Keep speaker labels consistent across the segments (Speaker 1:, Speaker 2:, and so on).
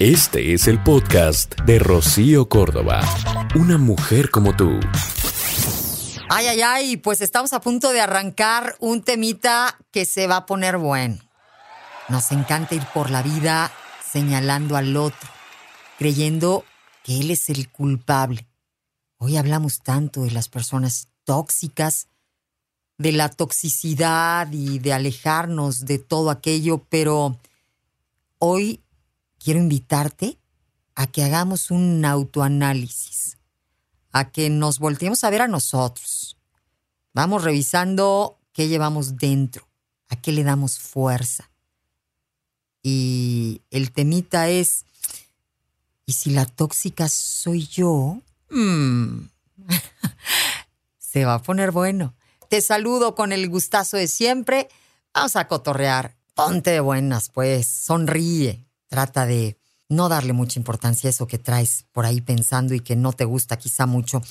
Speaker 1: Este es el podcast de Rocío Córdoba. Una mujer como tú.
Speaker 2: Ay, ay, ay, pues estamos a punto de arrancar un temita que se va a poner bueno. Nos encanta ir por la vida señalando al otro, creyendo que él es el culpable. Hoy hablamos tanto de las personas tóxicas, de la toxicidad y de alejarnos de todo aquello, pero hoy quiero invitarte a que hagamos un autoanálisis, a que nos volteemos a ver a nosotros. Vamos revisando qué llevamos dentro, a qué le damos fuerza. Y el temita es, ¿y si la tóxica soy yo? Mm. Se va a poner bueno. Te saludo con el gustazo de siempre. Vamos a cotorrear. Ponte de buenas, pues. Sonríe. Trata de no darle mucha importancia a eso que traes por ahí pensando y que no te gusta quizá mucho.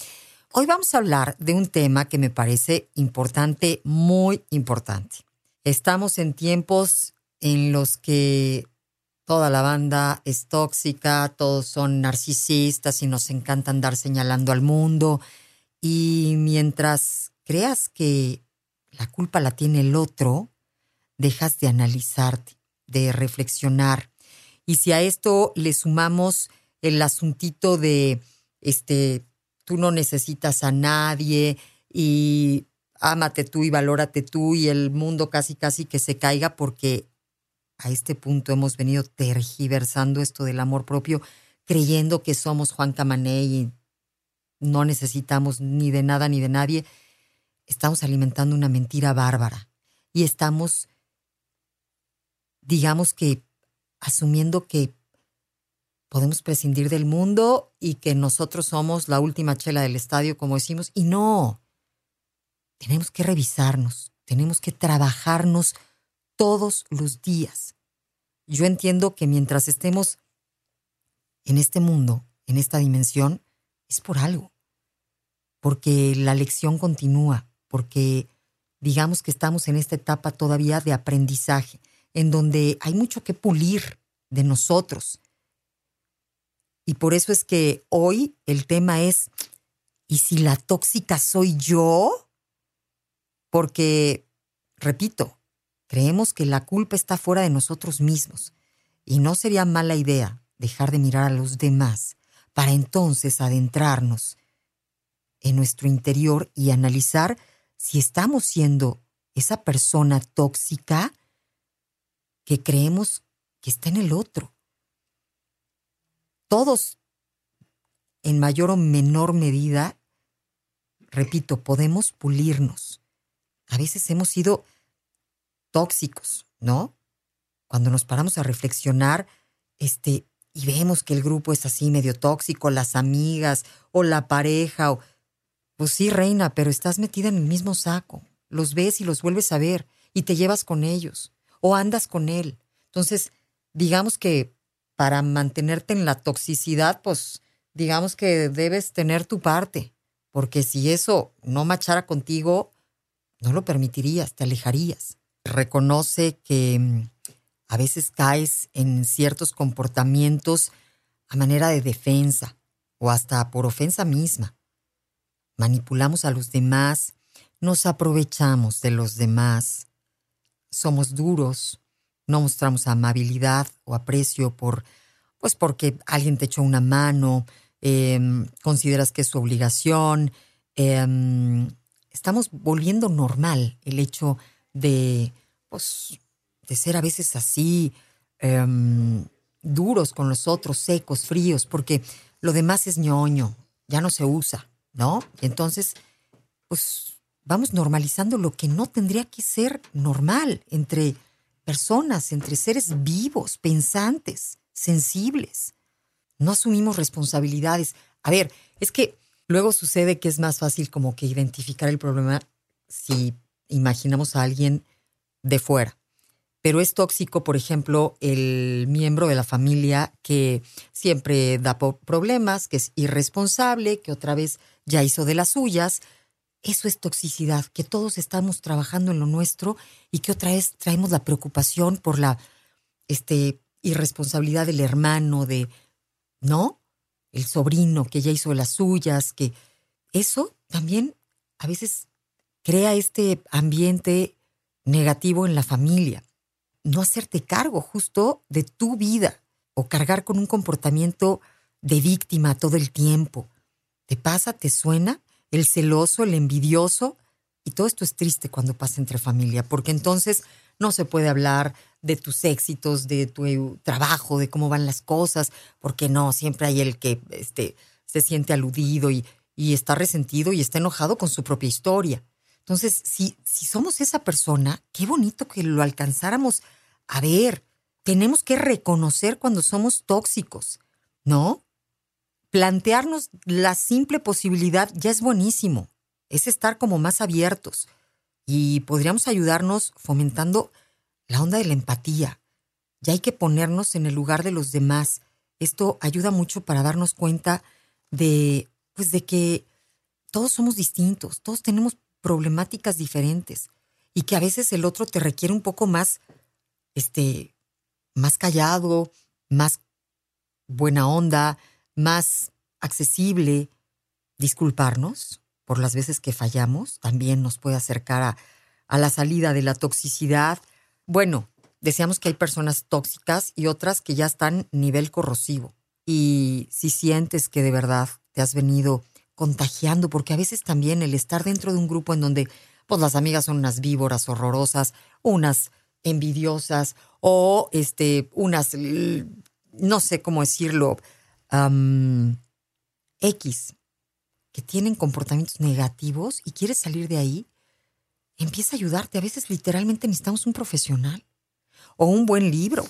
Speaker 2: Hoy vamos a hablar de un tema que me parece importante, muy importante. Estamos en tiempos en los que toda la banda es tóxica, todos son narcisistas y nos encanta andar señalando al mundo. Y mientras creas que la culpa la tiene el otro, dejas de analizarte, de reflexionar. Y si a esto le sumamos el asuntito de, este, tú no necesitas a nadie y ámate tú y valórate tú y el mundo casi casi que se caiga porque a este punto hemos venido tergiversando esto del amor propio, creyendo que somos Juan Camané y no necesitamos ni de nada ni de nadie. Estamos alimentando una mentira bárbara y estamos, digamos que, asumiendo que podemos prescindir del mundo y que nosotros somos la última chela del estadio, como decimos, y no, tenemos que revisarnos, tenemos que trabajarnos todos los días. Yo entiendo que mientras estemos en este mundo, en esta dimensión, es por algo, porque la lección continúa, porque digamos que estamos en esta etapa todavía de aprendizaje, en donde hay mucho que pulir de nosotros. Y por eso es que hoy el tema es, ¿y si la tóxica soy yo? Porque, repito, creemos que la culpa está fuera de nosotros mismos y no sería mala idea dejar de mirar a los demás para entonces adentrarnos en nuestro interior y analizar si estamos siendo esa persona tóxica que creemos que está en el otro. Todos, en mayor o menor medida, repito, podemos pulirnos. A veces hemos sido tóxicos, ¿no? Cuando nos paramos a reflexionar, este, y vemos que el grupo es así medio tóxico, las amigas o la pareja o pues sí, reina, pero estás metida en el mismo saco. Los ves y los vuelves a ver y te llevas con ellos o andas con él. Entonces, digamos que para mantenerte en la toxicidad, pues digamos que debes tener tu parte, porque si eso no machara contigo, no lo permitirías, te alejarías. Reconoce que mm, a veces caes en ciertos comportamientos a manera de defensa o hasta por ofensa misma manipulamos a los demás, nos aprovechamos de los demás, somos duros, no mostramos amabilidad o aprecio por, pues porque alguien te echó una mano, em, consideras que es su obligación. Em, estamos volviendo normal el hecho de, pues, de ser a veces así, em, duros con los otros, secos, fríos, porque lo demás es ñoño, ya no se usa. ¿no? Entonces, pues vamos normalizando lo que no tendría que ser normal entre personas, entre seres vivos, pensantes, sensibles. No asumimos responsabilidades. A ver, es que luego sucede que es más fácil como que identificar el problema si imaginamos a alguien de fuera. Pero es tóxico, por ejemplo, el miembro de la familia que siempre da problemas, que es irresponsable, que otra vez ya hizo de las suyas. Eso es toxicidad, que todos estamos trabajando en lo nuestro y que otra vez traemos la preocupación por la, este, irresponsabilidad del hermano, de, ¿no? El sobrino que ya hizo las suyas, que eso también a veces crea este ambiente negativo en la familia. No hacerte cargo justo de tu vida o cargar con un comportamiento de víctima todo el tiempo. ¿Te pasa? ¿Te suena? El celoso, el envidioso. Y todo esto es triste cuando pasa entre familia, porque entonces no se puede hablar de tus éxitos, de tu trabajo, de cómo van las cosas, porque no, siempre hay el que este, se siente aludido y, y está resentido y está enojado con su propia historia. Entonces, si, si somos esa persona, qué bonito que lo alcanzáramos a ver. Tenemos que reconocer cuando somos tóxicos, ¿no? Plantearnos la simple posibilidad ya es buenísimo. Es estar como más abiertos. Y podríamos ayudarnos fomentando la onda de la empatía. Ya hay que ponernos en el lugar de los demás. Esto ayuda mucho para darnos cuenta de, pues de que todos somos distintos, todos tenemos problemáticas diferentes y que a veces el otro te requiere un poco más, este, más callado, más buena onda, más accesible. Disculparnos por las veces que fallamos también nos puede acercar a, a la salida de la toxicidad. Bueno, deseamos que hay personas tóxicas y otras que ya están nivel corrosivo. Y si sientes que de verdad te has venido contagiando, porque a veces también el estar dentro de un grupo en donde pues las amigas son unas víboras horrorosas, unas envidiosas o este unas no sé cómo decirlo X que tienen comportamientos negativos y quieres salir de ahí, empieza a ayudarte. A veces literalmente necesitamos un profesional o un buen libro,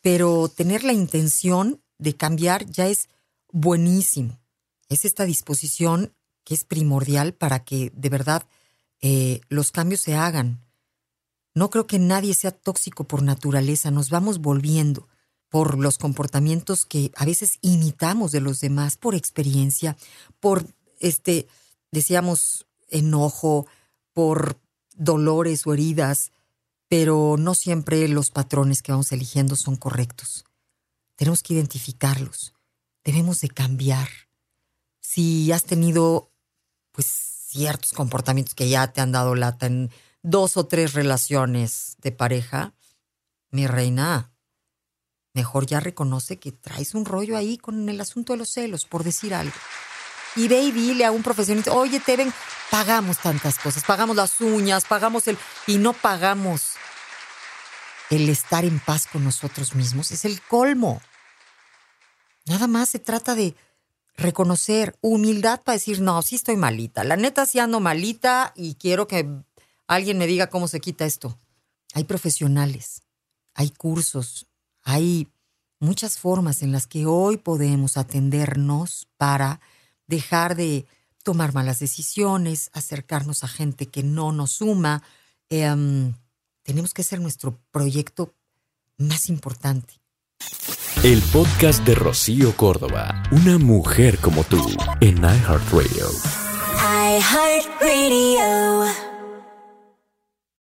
Speaker 2: pero tener la intención de cambiar ya es buenísimo. Es esta disposición que es primordial para que de verdad eh, los cambios se hagan. No creo que nadie sea tóxico por naturaleza, nos vamos volviendo por los comportamientos que a veces imitamos de los demás, por experiencia, por, este, decíamos, enojo, por dolores o heridas, pero no siempre los patrones que vamos eligiendo son correctos. Tenemos que identificarlos, debemos de cambiar. Si has tenido, pues, ciertos comportamientos que ya te han dado lata en dos o tres relaciones de pareja, mi reina, mejor ya reconoce que traes un rollo ahí con el asunto de los celos, por decir algo. Y ve y dile a un profesionista, oye, te ven, pagamos tantas cosas, pagamos las uñas, pagamos el... y no pagamos el estar en paz con nosotros mismos. Es el colmo. Nada más se trata de reconocer humildad para decir, no, sí estoy malita. La neta sí ando malita y quiero que alguien me diga cómo se quita esto. Hay profesionales, hay cursos, hay muchas formas en las que hoy podemos atendernos para dejar de tomar malas decisiones, acercarnos a gente que no nos suma. Em, tenemos que ser nuestro proyecto más importante.
Speaker 1: El podcast de Rocío Córdoba, una mujer como tú, en iHeartRadio. iHeartRadio.